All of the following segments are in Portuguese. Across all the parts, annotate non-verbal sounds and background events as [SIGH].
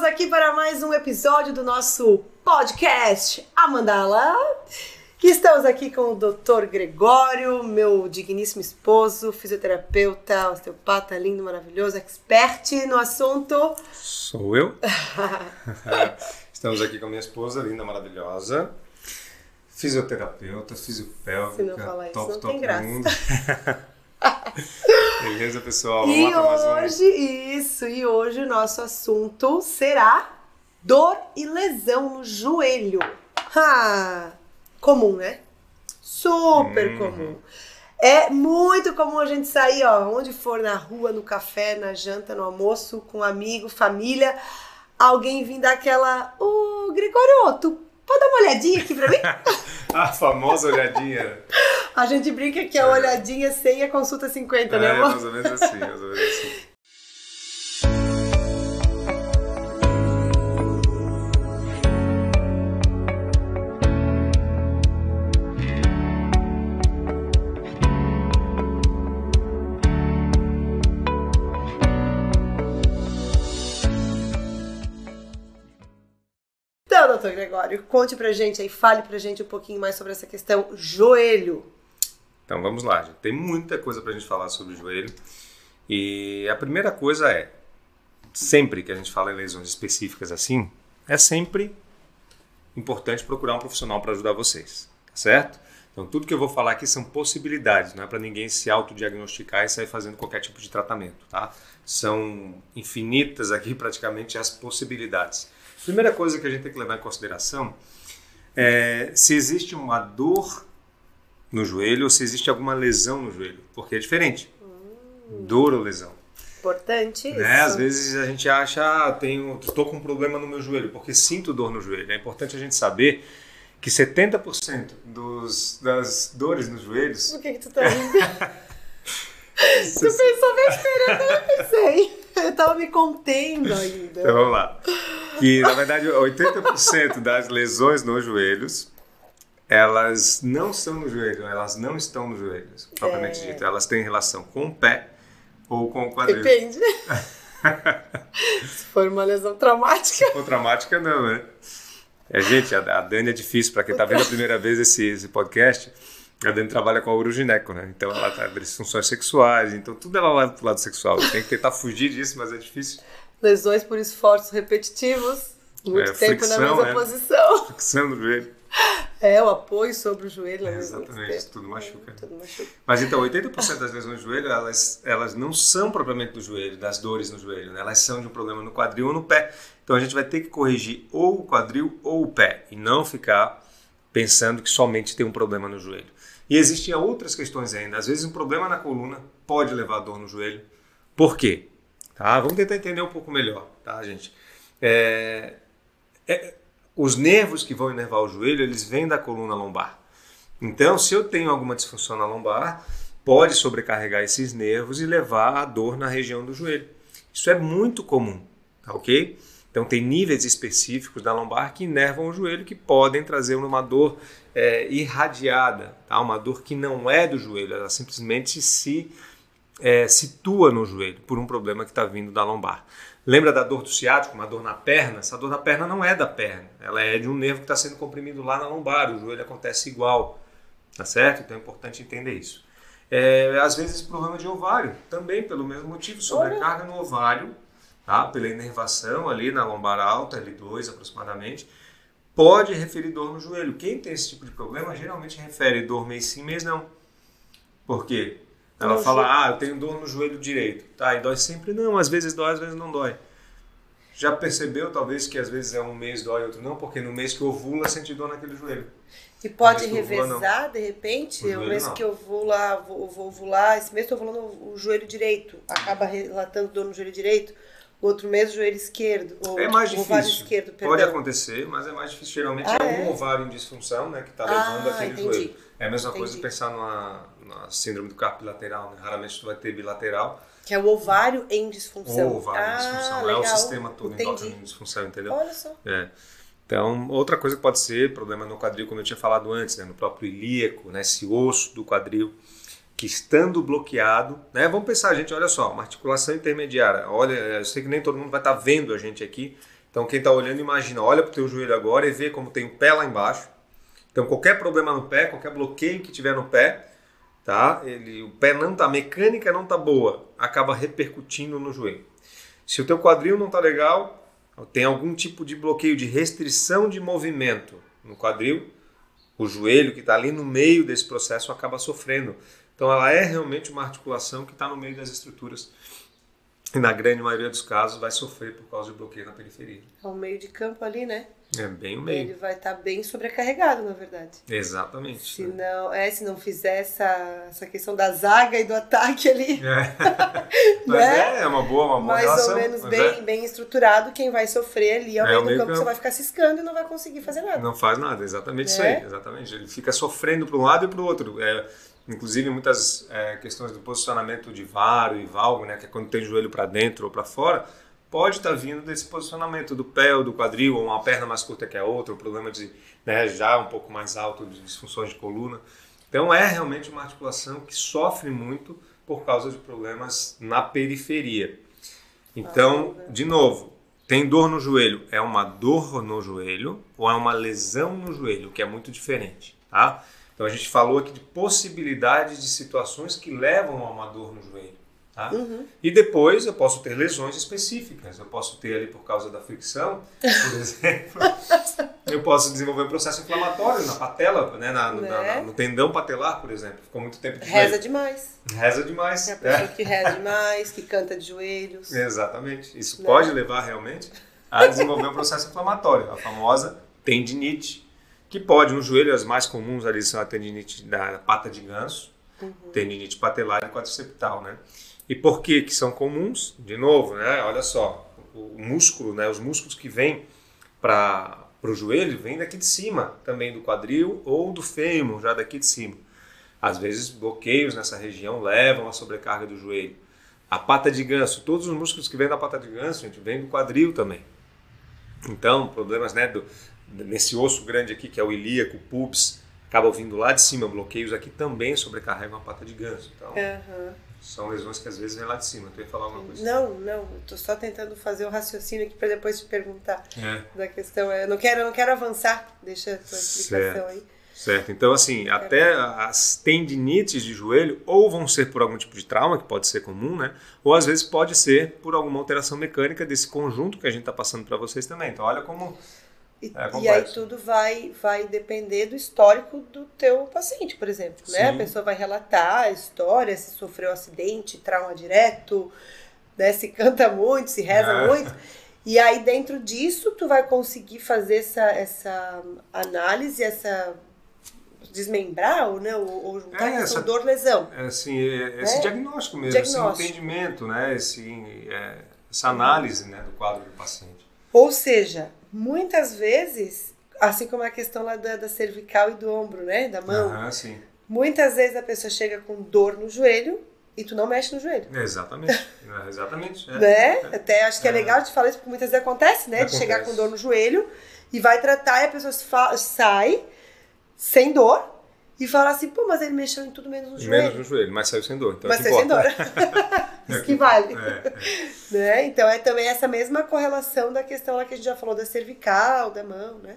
Estamos aqui para mais um episódio do nosso podcast Amandala. Que estamos aqui com o Dr. Gregório, meu digníssimo esposo, fisioterapeuta, osteopata lindo, maravilhoso, expert no assunto. Sou eu. [LAUGHS] Estamos aqui com a minha esposa, linda, maravilhosa. Fisioterapeuta, fisiopélvica. Se não falar isso, top, não top tem graça. [LAUGHS] [LAUGHS] Beleza, pessoal? Vamos E hoje, isso, e hoje o nosso assunto será dor e lesão no joelho. Ah, comum, né? Super Uhum. comum. É muito comum a gente sair, ó, onde for, na rua, no café, na janta, no almoço, com um amigo, família, alguém vir dar aquela, ô, Gregório, tu pode dar uma olhadinha aqui pra mim? um. [LAUGHS] A famosa olhadinha. [LAUGHS] A gente brinca que a olhadinha sem a consulta 50, né, é, amor? mais ou menos assim, mais ou menos assim. Então, doutor Gregório, conte pra gente aí, fale pra gente um pouquinho mais sobre essa questão joelho. Então vamos lá, gente. Tem muita coisa pra gente falar sobre o joelho. E a primeira coisa é, sempre que a gente fala em lesões específicas assim, é sempre importante procurar um profissional para ajudar vocês, tá certo? Então tudo que eu vou falar aqui são possibilidades, não é para ninguém se autodiagnosticar e sair fazendo qualquer tipo de tratamento, tá? São infinitas aqui [LAUGHS] praticamente as possibilidades. Primeira coisa que a gente tem que levar em consideração é se existe uma dor no joelho ou se existe alguma lesão no joelho, porque é diferente. Dor ou lesão. Importante isso. Né? Às vezes a gente acha, ah, tenho, estou com um problema no meu joelho, porque sinto dor no joelho. É importante a gente saber que 70% dos, das dores nos joelhos. Por que, que tu tá rindo? [LAUGHS] tu pensou besteira, né? eu pensei. Eu tava me contendo ainda. Então vamos lá. Que na verdade 80% das lesões nos joelhos elas não são no joelho, elas não estão nos joelhos, propriamente É. dito. Elas têm relação com o pé ou com o quadril. Depende. Se for uma lesão traumática. Com traumática não, né? É, gente, a, a Dani é difícil, para quem tá vendo a primeira vez esse, esse podcast, a Dani trabalha com a urogineco, né? Então ela tá disfunções sexuais, então tudo ela leva pro lado sexual. Tem que tentar fugir disso, mas é difícil. Lesões por esforços repetitivos. Muito É, tempo na fricção, mesma né? posição. Fixando no joelho. [LAUGHS] É, o apoio sobre o joelho. É, exatamente, tempo. tudo machuca. Tudo machuca. Mas então, 80% das lesões do joelho, elas, elas não são propriamente do joelho, das dores no joelho, né? Elas são de um problema no quadril ou no pé. Então a gente vai ter que corrigir ou o quadril ou o pé e não ficar pensando que somente tem um problema no joelho. E existem outras questões ainda. Às vezes um problema na coluna pode levar a dor no joelho. Por quê? Tá? Vamos tentar entender um pouco melhor, tá, gente? É, é, os nervos que vão inervar o joelho, eles vêm da coluna lombar. Então, se eu tenho alguma disfunção na lombar, pode sobrecarregar esses nervos e levar a dor na região do joelho. Isso é muito comum, tá ok? Então, tem níveis específicos da lombar que inervam o joelho que podem trazer uma dor é, irradiada, tá? uma dor que não é do joelho, ela simplesmente se é, situa no joelho por um problema que está vindo da lombar. Lembra da dor do ciático, uma dor na perna? Essa dor na perna não é da perna, ela é de um nervo que está sendo comprimido lá na lombar. O joelho acontece igual, tá certo? Então é importante entender isso. É, às vezes problema de ovário, também pelo mesmo motivo, sobrecarga no ovário, tá? pela inervação ali na lombar alta, L2 aproximadamente, pode referir dor no joelho. Quem tem esse tipo de problema geralmente refere dor mês sim, mês não. Por quê? Ela fala, ah, eu tenho dor no joelho direito. Tá, e dói sempre? Não, às vezes dói, às vezes não dói. Já percebeu, talvez, que às vezes é um mês dói, outro não? Porque no mês que ovula, sente dor naquele joelho. E pode tu ovula, revezar, de repente, O o mês não. que eu vou lá, vou, vou ovular, esse mês estou ovulando o joelho direito, acaba relatando dor no joelho direito, o outro mês o joelho esquerdo, ou É mais o ovário difícil. esquerdo. Pode acontecer, mas é mais difícil. Geralmente Ah, é um é? ovário em disfunção, né, que está Ah, levando aquele entendi. joelho. É a mesma coisa Entendi. pensar numa, numa síndrome do carpo bilateral, né? Raramente tu vai ter bilateral Que é o ovário em disfunção. ou ovário em ah, disfunção. legal. É o sistema todo Entendi. endócrino em disfunção, entendeu? Olha só. É. Então, outra coisa que pode ser problema no quadril, como eu tinha falado antes, né, no próprio ilíaco, né, esse osso do quadril, que estando bloqueado, né, vamos pensar, gente, olha só, uma articulação intermediária. Olha, eu sei que nem todo mundo vai estar vendo a gente aqui, Então quem está olhando imagina, olha para o teu joelho agora e vê como tem o pé lá embaixo. Então qualquer problema no pé, qualquer bloqueio que tiver no pé, tá? Ele, o pé não tá, a mecânica não tá boa, acaba repercutindo no joelho. Se o teu quadril não tá legal, tem algum tipo de bloqueio de restrição de movimento no quadril, o joelho que está ali no meio desse processo acaba sofrendo. Então ela é realmente uma articulação que está no meio das estruturas e na grande maioria dos casos vai sofrer por causa de bloqueio na periferia. É o meio de campo ali, né? É bem o meio. Ele vai estar tá bem sobrecarregado, na verdade. Exatamente. Se não, é, se não fizer essa, essa questão da zaga e do ataque ali. É. [LAUGHS] Mas né? é, é uma boa, uma boa Mais relação. ou menos bem, é. bem estruturado, quem vai sofrer ali ao é, meio do meio campo, campo, você vai ficar ciscando e não vai conseguir fazer nada. Não faz nada, exatamente isso aí. Exatamente. Ele fica sofrendo para um lado e para o outro. É, Inclusive, muitas é, questões do posicionamento de varo e valgo, né, que é quando tem o joelho para dentro ou para fora, pode estar tá vindo desse posicionamento do pé ou do quadril, ou uma perna mais curta que a outra, um problema de né, já um pouco mais alto de disfunções de coluna. Então, é realmente uma articulação que sofre muito por causa de problemas na periferia. Então, de novo, tem dor no joelho, é uma dor no joelho ou é uma lesão no joelho, que é muito diferente, tá? Então a gente falou aqui de possibilidades de situações que levam a uma dor no joelho. Tá? Uhum. E depois eu posso ter lesões específicas. Eu posso ter ali por causa da fricção, por exemplo. [LAUGHS] eu posso desenvolver um processo inflamatório na patela, né? Na, né? Na, no tendão patelar, por exemplo. Ficou muito tempo de Reza joelho. demais. Reza demais. É a pessoa é. que reza demais, que canta de joelhos. Exatamente. Isso né? pode levar realmente a desenvolver um processo inflamatório, a famosa tendinite que pode, no joelho, as mais comuns ali são a tendinite da pata de ganso, uhum. tendinite patelar e quadriceptal, né? E por que que são comuns? De novo, né? Olha só, o músculo, né? Os músculos que vêm para o joelho vêm daqui de cima, também do quadril ou do fêmur, já daqui de cima. Às vezes, bloqueios nessa região levam à sobrecarga do joelho. A pata de ganso, todos os músculos que vêm da pata de ganso, gente, vêm do quadril também. Então, problemas né, do, nesse osso grande aqui, que é o ilíaco, o pubis, acaba vindo lá de cima, bloqueios aqui também sobrecarregam a pata de ganso. Então, uhum. são lesões que às vezes vêm lá de cima. Tu ia falar alguma coisa? Não, não. Estou só tentando fazer o raciocínio aqui para depois te perguntar é. da questão. Eu não quero, eu não quero avançar. Deixa a tua explicação certo. aí. Certo. Então, assim, até as tendinites de joelho ou vão ser por algum tipo de trauma, que pode ser comum, né? Ou às vezes pode ser por alguma alteração mecânica desse conjunto que a gente está passando para vocês também. Então, olha como e, é e, aí tudo vai, vai depender do histórico do teu paciente, por exemplo. Né? A pessoa vai relatar a história, se sofreu acidente, trauma direto, né? se canta muito, se reza é. muito. E aí dentro disso tu vai conseguir fazer essa, essa análise, essa desmembrar ou né, ou juntar é, essa dor lesão. É, assim, é, esse né? diagnóstico mesmo, diagnóstico. esse entendimento, né? esse, é, essa análise né, do quadro do paciente. Ou seja, muitas vezes, assim como a questão lá da, da cervical e do ombro, né? Da mão. Ah, sim. Muitas vezes a pessoa chega com dor no joelho e tu não mexe no joelho. Exatamente. [LAUGHS] É, exatamente. É. Né? É. Até acho que é, é, legal de falar isso, porque muitas vezes acontece, né? Acontece. De chegar com dor no joelho e vai tratar e a pessoa sai sem dor e fala assim, pô, mas ele mexeu em tudo menos no joelho. Menos no joelho, mas saiu sem dor. Então mas saiu sem dor. [LAUGHS] Isso que vale. É, é. Né? Então é também essa mesma correlação da questão lá que a gente já falou da cervical, da mão, né?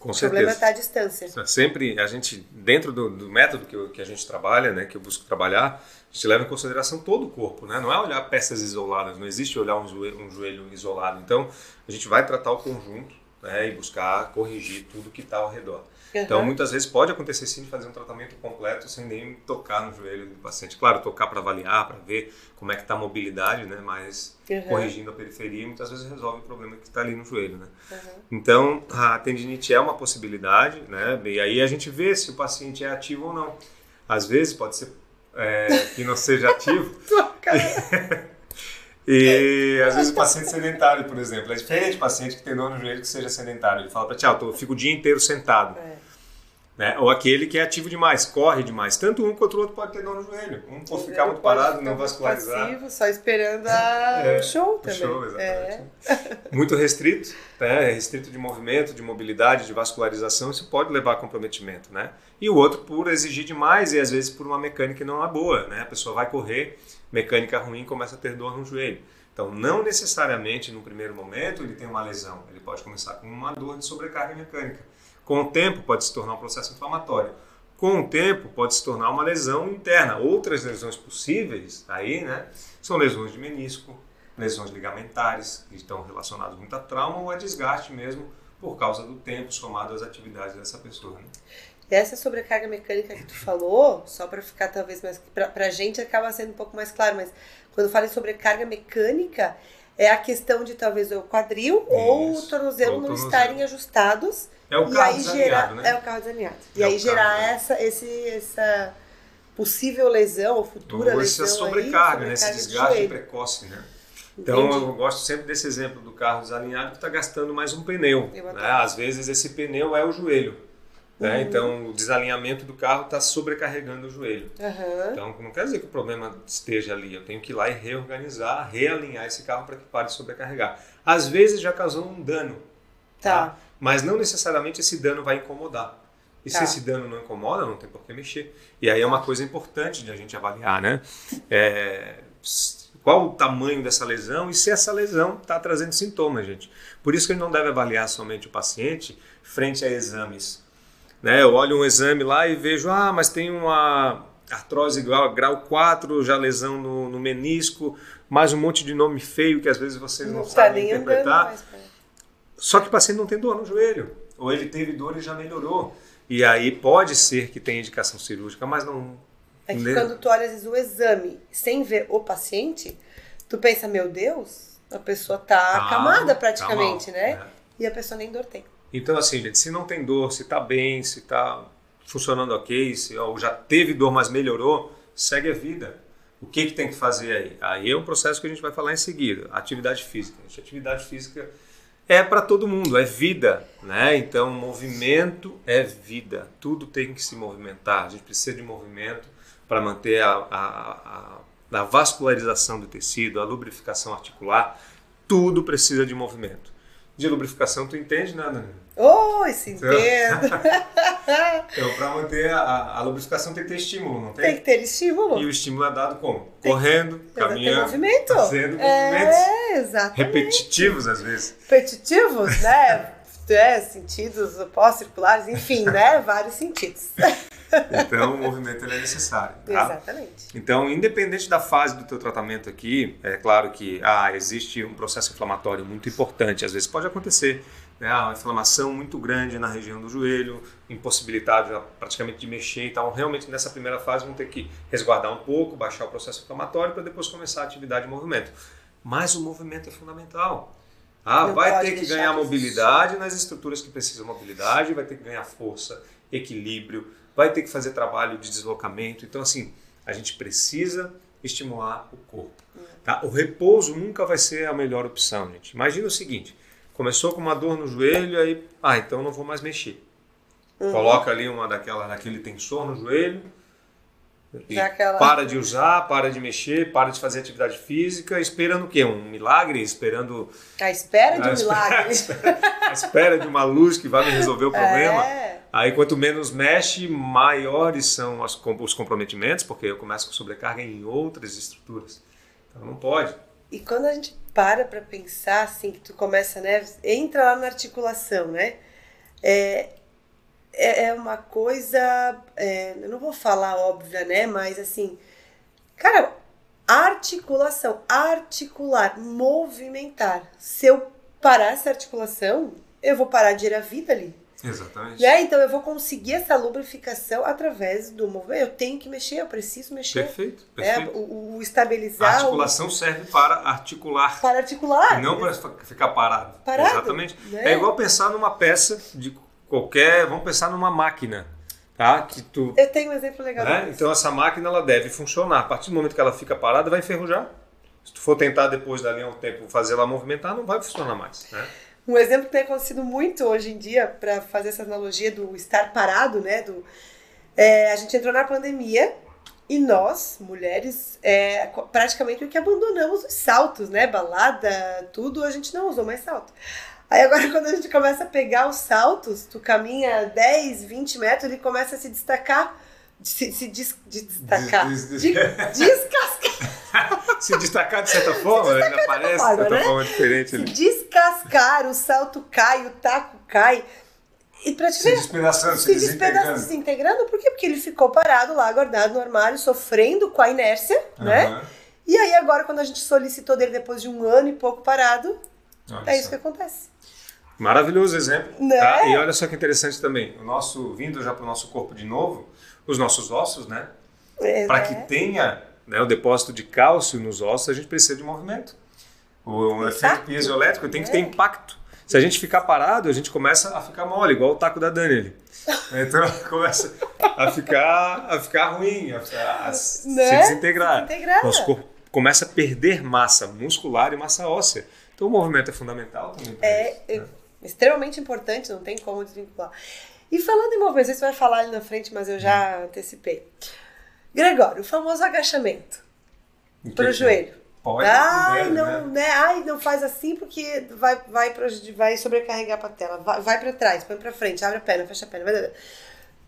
Com o certeza. problema está à distância. Sempre a gente, dentro do, do método que, eu, que a gente trabalha, né, que eu busco trabalhar, a gente leva em consideração todo o corpo, né? Não é olhar peças isoladas, não existe olhar um joelho, um joelho isolado. Então, a gente vai tratar o conjunto né, e buscar corrigir tudo que está ao redor. Uhum. Então, muitas vezes pode acontecer sim de fazer um tratamento completo sem nem tocar no joelho do paciente. Claro, tocar para avaliar, para ver como é que está a mobilidade, né? Mas uhum. corrigindo a periferia, muitas vezes resolve o problema que está ali no joelho, né? Uhum. Então, a tendinite é uma possibilidade, né? E aí a gente vê se o paciente é ativo ou não. Às vezes pode ser é, que não seja ativo. [LAUGHS] E às vezes o paciente sedentário, por exemplo, é diferente do paciente que tem dor no joelho que seja sedentário. Ele fala para ti, ah, eu fico o dia inteiro sentado. É. Né? Ou aquele que é ativo demais, corre demais. Tanto um quanto o outro pode ter dor no joelho. Um pode ficar muito parado, ficar não vascularizar. Passivo, só esperando a... [LAUGHS] é, o show também. Show, exatamente. É. Muito restrito, né? restrito de movimento, de mobilidade, de vascularização, isso pode levar a comprometimento. Né? E o outro por exigir demais e às vezes por uma mecânica não é boa. Né? A pessoa vai correr, mecânica ruim, começa a ter dor no joelho. Então, não necessariamente no primeiro momento ele tem uma lesão. Ele pode começar com uma dor de sobrecarga mecânica. Com o tempo, pode se tornar um processo inflamatório. Com o tempo, pode se tornar uma lesão interna. Outras lesões possíveis aí, né, são lesões de menisco, lesões ligamentares, que estão relacionadas muito a trauma ou a desgaste mesmo por causa do tempo somado às atividades dessa pessoa. Né? Essa sobrecarga mecânica que tu falou, só para ficar talvez mais. Para a gente acaba sendo um pouco mais claro, mas quando fala em sobrecarga mecânica, é a questão de talvez o quadril Isso, ou o tornozelo não tornozelo. estarem ajustados. É o carro desalinhado, né? É o carro desalinhado. E é aí gerar essa, esse, essa possível lesão ou futura ou lesão. Essa sobrecarga, aí, né? esse desgaste precoce, né? Então Entendi. eu gosto sempre desse exemplo do carro desalinhado que está gastando mais um pneu. Né? Às vezes esse pneu é o joelho. Né? Uhum. Então, o desalinhamento do carro está sobrecarregando o joelho. Uhum. Então, não quer dizer que o problema esteja ali. Eu tenho que ir lá e reorganizar, realinhar esse carro para que pare de sobrecarregar. Às vezes já causou um dano. Tá. tá? Mas não necessariamente esse dano vai incomodar. E tá. se esse dano não incomoda, não tem por que mexer. E aí é uma coisa importante de a gente avaliar, né? É, qual o tamanho dessa lesão e se essa lesão está trazendo sintomas, gente. Por isso que a gente não deve avaliar somente o paciente frente a exames né? Eu olho um exame lá e vejo, ah, mas tem uma artrose grau, grau 4, já lesão no, no menisco, mais um monte de nome feio que às vezes você não, não sabe tá interpretar. Mais, Só que o paciente não tem dor no joelho, ou ele teve dor e já melhorou. E aí pode ser que tenha indicação cirúrgica, mas não. É que quando tu olha às vezes o exame sem ver o paciente, tu pensa, meu Deus, a pessoa tá, tá acamada praticamente, tá né? É. E a pessoa nem dor tem. Então, assim, gente, se não tem dor, se está bem, se está funcionando ok, se ou já teve dor, mas melhorou, segue a vida. O que, que tem que fazer aí? Aí é um processo que a gente vai falar em seguida. Atividade física. Gente, atividade física é para todo mundo, é vida, né? Então, movimento é vida. Tudo tem que se movimentar. A gente precisa de movimento para manter a, a, a, a vascularização do tecido, a lubrificação articular. Tudo precisa de movimento de lubrificação, tu entende, né? Oi, se [LAUGHS] entendo. então, para manter a, a, lubrificação tem que ter estímulo, não tem? Tem que ter estímulo. E o estímulo é dado como? Tem Correndo, que... caminhando, movimento. fazendo é, movimentos exatamente. repetitivos às vezes. Repetitivos, né? [LAUGHS] é, sentidos pós-circulares, enfim, né? Vários sentidos. Então, o movimento é necessário. Tá? Exatamente. Então, independente da fase do teu tratamento aqui, é claro que ah, existe um processo inflamatório muito importante. Às vezes pode acontecer né, uma inflamação muito grande na região do joelho, impossibilidade praticamente de mexer. Então, realmente nessa primeira fase vão ter que resguardar um pouco, baixar o processo inflamatório para depois começar a atividade de movimento. Mas o movimento é fundamental. Ah, Não vai ter que ganhar mobilidade nas estruturas que precisam mobilidade, vai ter que ganhar força, equilíbrio, vai ter que fazer trabalho de deslocamento. Então, assim, a gente precisa estimular o corpo. Tá? O repouso nunca vai ser a melhor opção, gente. Imagina o seguinte: começou com uma dor no joelho, aí, ah, então não vou mais mexer. Uhum. Coloca ali uma daquela, daquele tensor no joelho, Aquela... Para de usar, para de mexer, para de fazer atividade física, esperando o quê? Um milagre? Esperando. A espera de um milagre. [LAUGHS] a espera de uma luz que vai me resolver o problema. É. Aí, quanto menos mexe, maiores são os comprometimentos, porque eu começo com sobrecarga em outras estruturas. Então, não pode. E quando a gente para para pensar, assim, que tu começa, né? Entra lá na articulação, né? É, é, é uma coisa, é, eu não vou falar óbvia, né? Mas assim, cara, articulação, articular, movimentar. Se eu parar essa articulação, eu vou parar de ir a vida ali. Exatamente. Né? Então eu vou conseguir essa lubrificação através do movimento. Eu tenho que mexer, eu preciso mexer. Perfeito. Né? perfeito. O, o, estabilizar. A articulação o... serve para articular. Para articular. E não para ficar parado. Parado. Exatamente. Né? É igual pensar numa peça de qualquer, vamos pensar numa máquina, tá? Que tu, Eu tenho um exemplo legal. Né? Então essa máquina ela deve funcionar. A partir do momento que ela fica parada, vai enferrujar. Se tu for tentar depois dali a um tempo fazer ela movimentar, não vai funcionar mais, né? Um exemplo que tem acontecido muito hoje em dia, para fazer essa analogia do estar parado, né? Do, é, a gente entrou na pandemia e nós, mulheres, é, praticamente que abandonamos os saltos, né? Balada, tudo, a gente não usou mais salto. Aí agora [LAUGHS] quando a gente começa a pegar os saltos, tu caminha 10, 20 metros, ele começa a se destacar, se, se des, de destacar, des, des, de. [LAUGHS] se destacar de certa forma, ele aparece de certa né? forma diferente. Se ali. descascar, o salto cai, o taco cai. E pra te Se despedaçando, se se despedaçando, desintegrando. desintegrando, por quê? Porque ele ficou parado lá, guardado no armário, sofrendo com a inércia, né? Aham. E aí agora, quando a gente solicitou dele depois de um ano e pouco parado, é isso que acontece. Maravilhoso exemplo. Né? tá? E olha só que interessante também. O nosso, vindo já para o nosso corpo de novo, os nossos ossos, né? É, Para né? que tenha né, o depósito de cálcio nos ossos, a gente precisa de movimento. O efeito piezoelétrico tem que É. ter impacto. Se a gente ficar parado, a gente começa a ficar mole, igual o taco da Dani ali. [LAUGHS] Então [LAUGHS] começa a ficar, a ficar ruim, a, a- se Né? desintegrar. Se desintegrar. Nosso corpo começa a perder massa muscular e massa óssea. Então o movimento é fundamental também. É, isso, é né? extremamente importante, não tem como desvincular. E falando em movimento, você vai falar ali na frente, mas eu já Hum. antecipei. Gregório, o famoso agachamento O para o é? joelho. Pode, Ai, né, não, né? né? Ai, não faz assim porque vai, vai, prejudi- vai sobrecarregar a patela. Vai, vai para trás, põe para frente, abre a perna, fecha a perna. vai-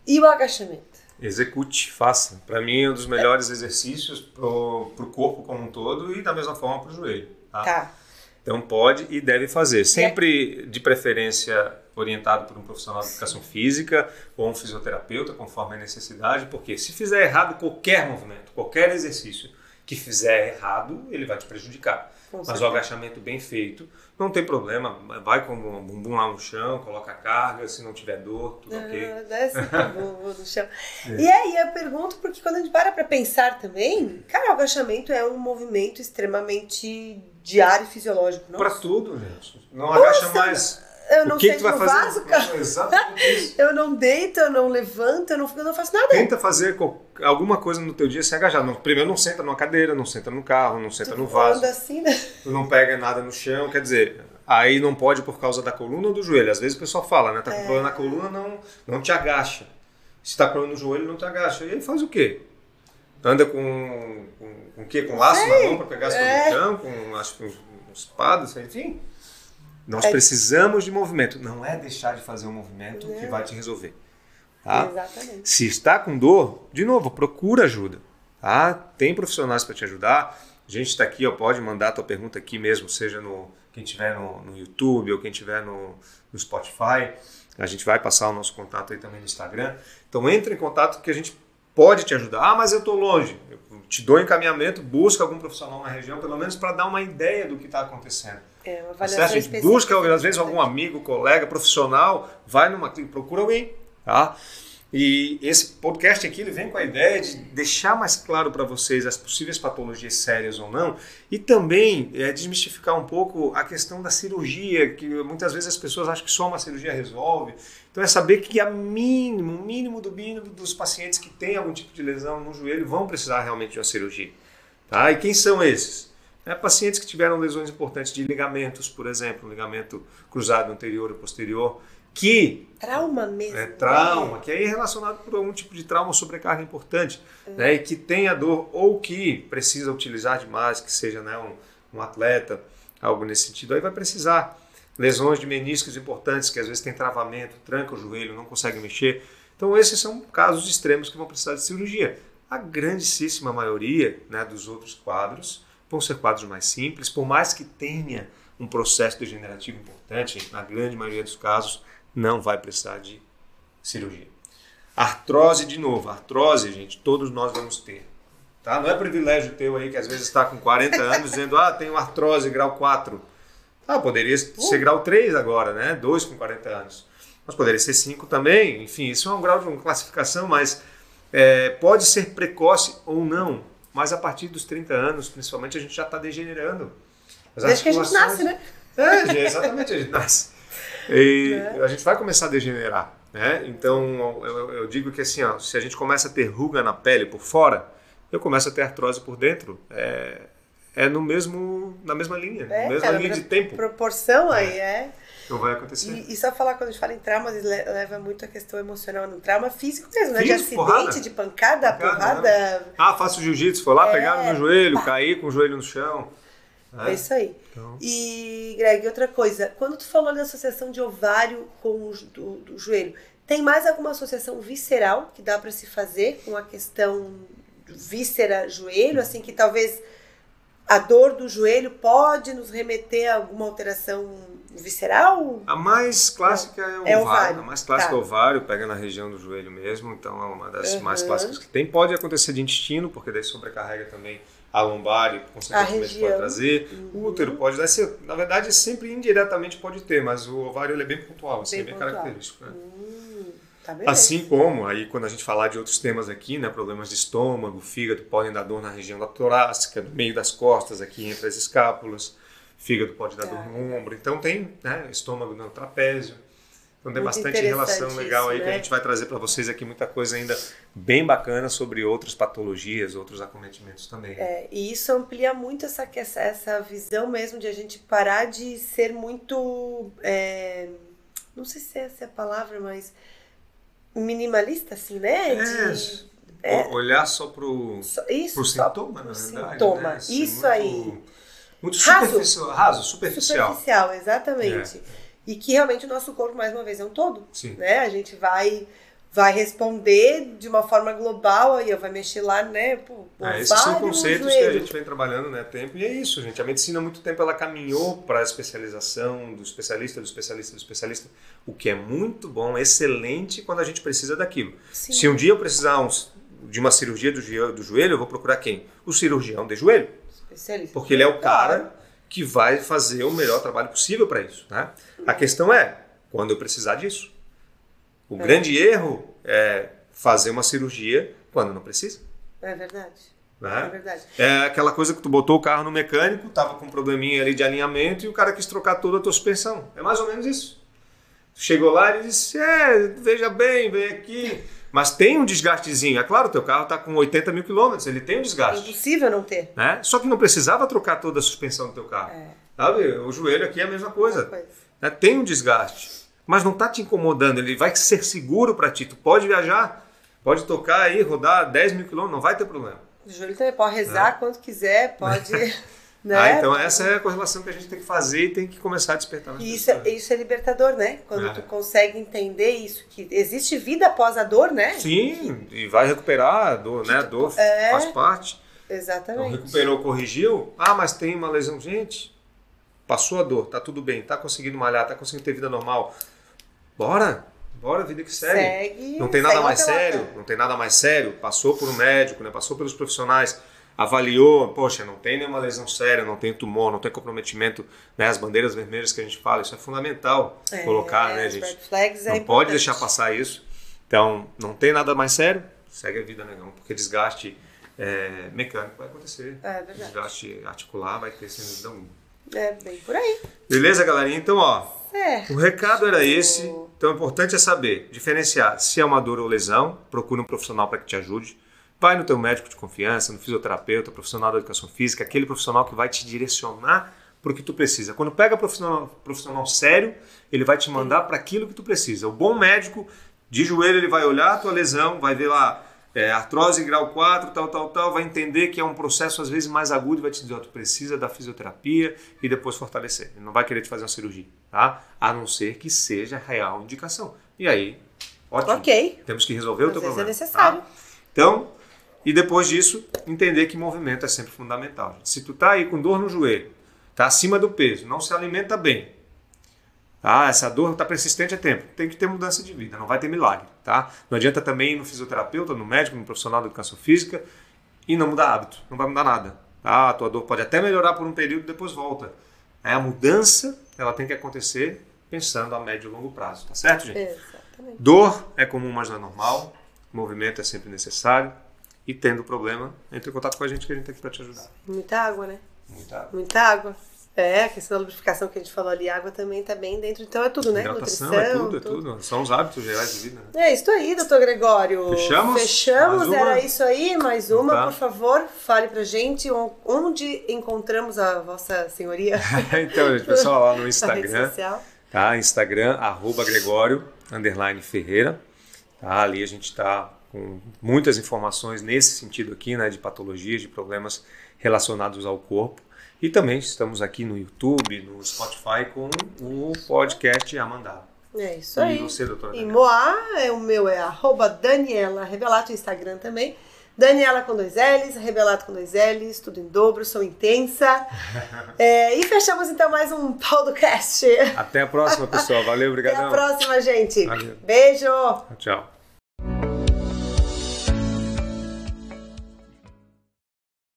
E o agachamento? Execute, faça. Para mim é um dos melhores exercícios pro, pro corpo como um todo e da mesma forma pro joelho. Tá? Tá. Então pode e deve fazer. Sempre de preferência orientado por um profissional de educação física ou um fisioterapeuta, conforme a necessidade, porque se fizer errado qualquer movimento, qualquer exercício que fizer errado, ele vai te prejudicar. Com Mas certeza. o agachamento bem feito, não tem problema. Vai com o bumbum lá no chão, coloca a carga, se não tiver dor, tudo ok. Ah, desce o bumbum no [LAUGHS] chão. É. E aí eu pergunto, porque quando a gente para pra pensar também, cara, o agachamento é um movimento extremamente diário fisiológico. Nossa, Pra tudo, gente. Não agacha Nossa, mais. eu não o que, sei que tu vai fazer? vaso, cara. Não, exatamente isso. [LAUGHS] Eu não deito, eu não levanto, eu não, eu não faço nada. Tenta fazer alguma coisa no teu dia sem agajar. Não, primeiro não senta numa cadeira, não senta no carro, não senta no vaso. Assim, né? Tu não pega nada no chão, quer dizer, aí não pode por causa da coluna ou do joelho. Às vezes o pessoal fala, né? Tá com problema na coluna, não, não te agacha. Se tá com problema no joelho, não te agacha. E aí faz o quê? Anda com, com, com o quê? Com laço na mão para pegar as É. chão, com acho uns espadas, enfim. Nós É. precisamos de movimento. Não é deixar de fazer um movimento que vai te resolver. Tá? Exatamente. Se está com dor, de novo, procura ajuda. Tá? Tem profissionais para te ajudar. A gente está aqui, ó, pode mandar a tua pergunta aqui mesmo, seja no quem estiver no, no YouTube ou quem estiver no, no Spotify. A gente vai passar o nosso contato aí também no Instagram. Então entre em contato que a gente pode te ajudar. Ah, mas eu estou longe. Eu te dou encaminhamento, busca algum profissional na região, pelo menos para dar uma ideia do que está acontecendo. É uma Tá avaliação certo? A gente busca, às vezes, algum amigo, colega, profissional, vai numa clínica, procura alguém, tá? E esse podcast aqui, ele vem com a ideia de deixar mais claro para vocês as possíveis patologias sérias ou não, e também é, desmistificar um pouco a questão da cirurgia, que muitas vezes as pessoas acham que só uma cirurgia resolve. Então é saber que a mínimo, o mínimo do mínimo dos pacientes que têm algum tipo de lesão no joelho vão precisar realmente de uma cirurgia. Tá? E quem são esses? É, pacientes que tiveram lesões importantes de ligamentos, por exemplo, um ligamento cruzado anterior ou posterior, que Trauma mesmo. é trauma, que aí é relacionado por algum tipo de trauma ou sobrecarga importante, né, e que tenha dor ou que precisa utilizar demais, que seja né, um, um atleta, algo nesse sentido, aí vai precisar. Lesões de meniscos importantes, que às vezes tem travamento, tranca o joelho, não consegue mexer. Então esses são casos extremos que vão precisar de cirurgia. A grandíssima maioria né, dos outros quadros vão ser quadros mais simples, por mais que tenha um processo degenerativo importante, na grande maioria dos casos, não vai precisar de cirurgia. Artrose, de novo, artrose, gente, todos nós vamos ter. Tá? Não é privilégio teu aí que às vezes está com 40 [LAUGHS] anos dizendo, ah, tenho artrose grau 4. Ah, poderia ser grau 3 agora, né? 2 com 40 anos. Mas poderia ser 5 também. Enfim, isso é um grau de uma classificação, mas é, pode ser precoce ou não. Mas a partir dos 30 anos, principalmente, a gente já está degenerando. As Desde que a gente nasce, né? é, exatamente, a gente nasce. E a gente vai começar a degenerar. Né? Então, eu, eu digo que assim, ó, se a gente começa a ter ruga na pele por fora, eu começo a ter artrose por dentro. É, é no mesmo, na mesma linha, É, na mesma cara, linha de tempo. Proporção aí, é. Não vai acontecer. E, e só falar, quando a gente fala em traumas, le- leva muito a questão emocional no trauma físico mesmo, né? de Físico, acidente, porrada. de pancada, Pancada, porrada. Ah, faço jiu-jitsu, foi lá, É, pegaram no joelho, pá. caí com o joelho no chão. É, isso aí. Então- E, Greg, outra coisa, quando tu falou da associação de ovário com o do, do joelho, tem mais alguma associação visceral que dá para se fazer com a questão víscera-joelho, assim, que talvez a dor do joelho pode nos remeter a alguma alteração visceral? A mais clássica é o É ovário. ovário. A mais clássica Tá. é o ovário, pega na região do joelho mesmo, então é uma das Uhum. mais clássicas que tem. Pode acontecer de intestino, porque daí sobrecarrega também a lombar e consequentemente região. pode trazer. Uhum. O útero pode dar, esse- na verdade sempre indiretamente pode ter, mas o ovário é bem pontual, assim, Bem é bem pontual. característico. né? Hum, tá. Assim como, aí quando a gente falar de outros temas aqui, né, problemas de estômago, fígado, podem dar dor na região da torácica, no meio das costas, aqui entre as escápulas, fígado pode dar Tá. dor no ombro, então tem né, estômago no trapézio. Então tem Muito bastante relação legal aí isso, que a né? gente vai trazer para vocês aqui muita coisa ainda bem bacana sobre outras patologias, outros acometimentos também. É, e isso amplia muito essa, essa, visão mesmo de a gente parar de ser muito. é, não sei se essa é a palavra, mas. minimalista, assim, né? De- É, Olhar só pro, isso, pro só sintoma, na pro verdade. sintoma. né? Ser Isso muito- aí. Muito Raso. superficial. Raso, superficial. Superficial, exatamente. E que realmente o nosso corpo, mais uma vez, é um todo. Sim. Né? A gente vai, vai responder de uma forma global, aí vai mexer lá, né? Pô, É, esses são conceitos que a gente vem trabalhando né, tempo. E é isso, gente. A medicina há muito tempo ela caminhou para a especialização do especialista, do especialista, do especialista. O que é muito bom, excelente quando a gente precisa daquilo. Sim. Se um dia eu precisar uns- de uma cirurgia do, joelho- do joelho, eu vou procurar quem? O cirurgião de joelho. Especialista. Porque ele é o cara que vai fazer o melhor trabalho possível para isso. Né? A questão é, quando eu precisar disso. O grande erro é fazer uma cirurgia quando não precisa. É verdade. É Né? verdade. É aquela coisa que tu botou o carro no mecânico, tava com um probleminha ali de alinhamento e o cara quis trocar toda a tua suspensão. É mais ou menos isso. Tu Chegou lá e disse: É, veja bem, vem aqui. Mas tem um desgastezinho. É claro, teu carro está com 80 mil quilômetros, ele tem um É desgaste. impossível não ter. Né? Só que não precisava trocar toda a suspensão do teu carro. É. Sabe? O joelho aqui é a mesma coisa. Coisa. né? Tem um desgaste, mas não está te incomodando. Ele vai ser seguro para ti. Tu pode viajar, pode tocar aí, rodar 10 mil quilômetros, não vai ter problema. O Júlio também pode rezar quanto quiser, pode. [LAUGHS] né? Ah, então essa é a correlação que a gente tem que fazer e tem que começar a despertar. E isso, é- pessoas. isso é libertador, né? Quando É. tu consegue entender isso, que existe vida após a dor, né? Sim, e vai recuperar, a dor, né? A dor É. faz parte. Então, Exatamente. recuperou, corrigiu. Ah, mas tem uma lesão. Gente, passou a dor, tá tudo bem, tá conseguindo malhar, tá conseguindo ter vida normal. Bora, bora, vida que segue. Segue. Não tem nada mais sério, não tem nada mais sério. Passou por um médico, né? Passou pelos profissionais, avaliou, poxa, não tem nenhuma lesão séria, não tem tumor, não tem comprometimento, né? As bandeiras vermelhas que a gente fala, isso é fundamental É, colocar, né, as gente? flags é não pode importante. deixar passar isso. Então, não tem nada mais sério, segue a vida, negão, porque desgaste é, mecânico vai acontecer. É verdade. Desgaste articular vai ter sem dúvida alguma. É bem por aí. Beleza, galerinha? Então, ó, É. o recado era esse. Então, o importante é saber diferenciar se é uma dor ou lesão. Procura um profissional para que te ajude. Vai no teu médico de confiança, no fisioterapeuta, profissional da educação física, aquele profissional que vai te direcionar para o que tu precisa. Quando pega profissional, profissional sério, ele vai te mandar para aquilo que tu precisa. O bom médico de joelho ele vai olhar a tua lesão, vai ver lá é, artrose grau 4, tal, tal, tal, vai entender que é um processo às vezes mais agudo e vai te dizer, ó, tu precisa da fisioterapia e depois fortalecer. Ele não vai querer te fazer uma cirurgia, tá? A não ser que seja real indicação. E aí, ótimo. Ok. Temos que resolver o Às teu vezes é problema. necessário. tá? Então, e depois disso, entender que movimento é sempre fundamental. Se tu tá aí com dor no joelho, tá acima do peso, não se alimenta bem, ah, essa dor está persistente há tempo. Tem que ter mudança de vida, não vai ter milagre, tá? Não adianta também ir no fisioterapeuta, no médico, no profissional da educação física e não mudar hábito, não vai mudar nada. Tá? A tua dor pode até melhorar por um período, depois volta. É, a mudança, ela tem que acontecer pensando a médio e longo prazo, tá certo, gente? Exatamente. Dor é comum, mas não é normal. Movimento é sempre necessário. E tendo problema, entre em contato com a gente que a gente tá aqui para te ajudar. Muita água, né? Muita água. Muita água. É, a questão da lubrificação que a gente falou ali, água também tá bem dentro. Então é tudo, né? Hidratação Nutrição, é tudo, é tudo. São os hábitos gerais de vida. Né? É isso aí, doutor Gregório. Fechamos? Fechamos, Mais uma? era isso aí. Mais uma, Tá. por favor, fale pra gente on- onde encontramos a vossa senhoria [LAUGHS] então, gente, pessoal, lá no [LAUGHS] Instagram, tá? Instagram, arroba Gregório, underline Ferreira. Tá? Ali a gente está com muitas informações nesse sentido aqui, né? De patologias, de problemas relacionados ao corpo. E também estamos aqui no YouTube, no Spotify com o podcast Amandá. É isso E aí. você, doutora E Daniela? Moá, é, o meu é arroba Daniela Revelato, Instagram também. Daniela com dois L's, Rebelado com dois L's, tudo em dobro, sou intensa. [LAUGHS] É, e fechamos então mais um podcast. Até a próxima, pessoal. Valeu, obrigadão. Até a próxima, gente. Valeu. Beijo. Tchau.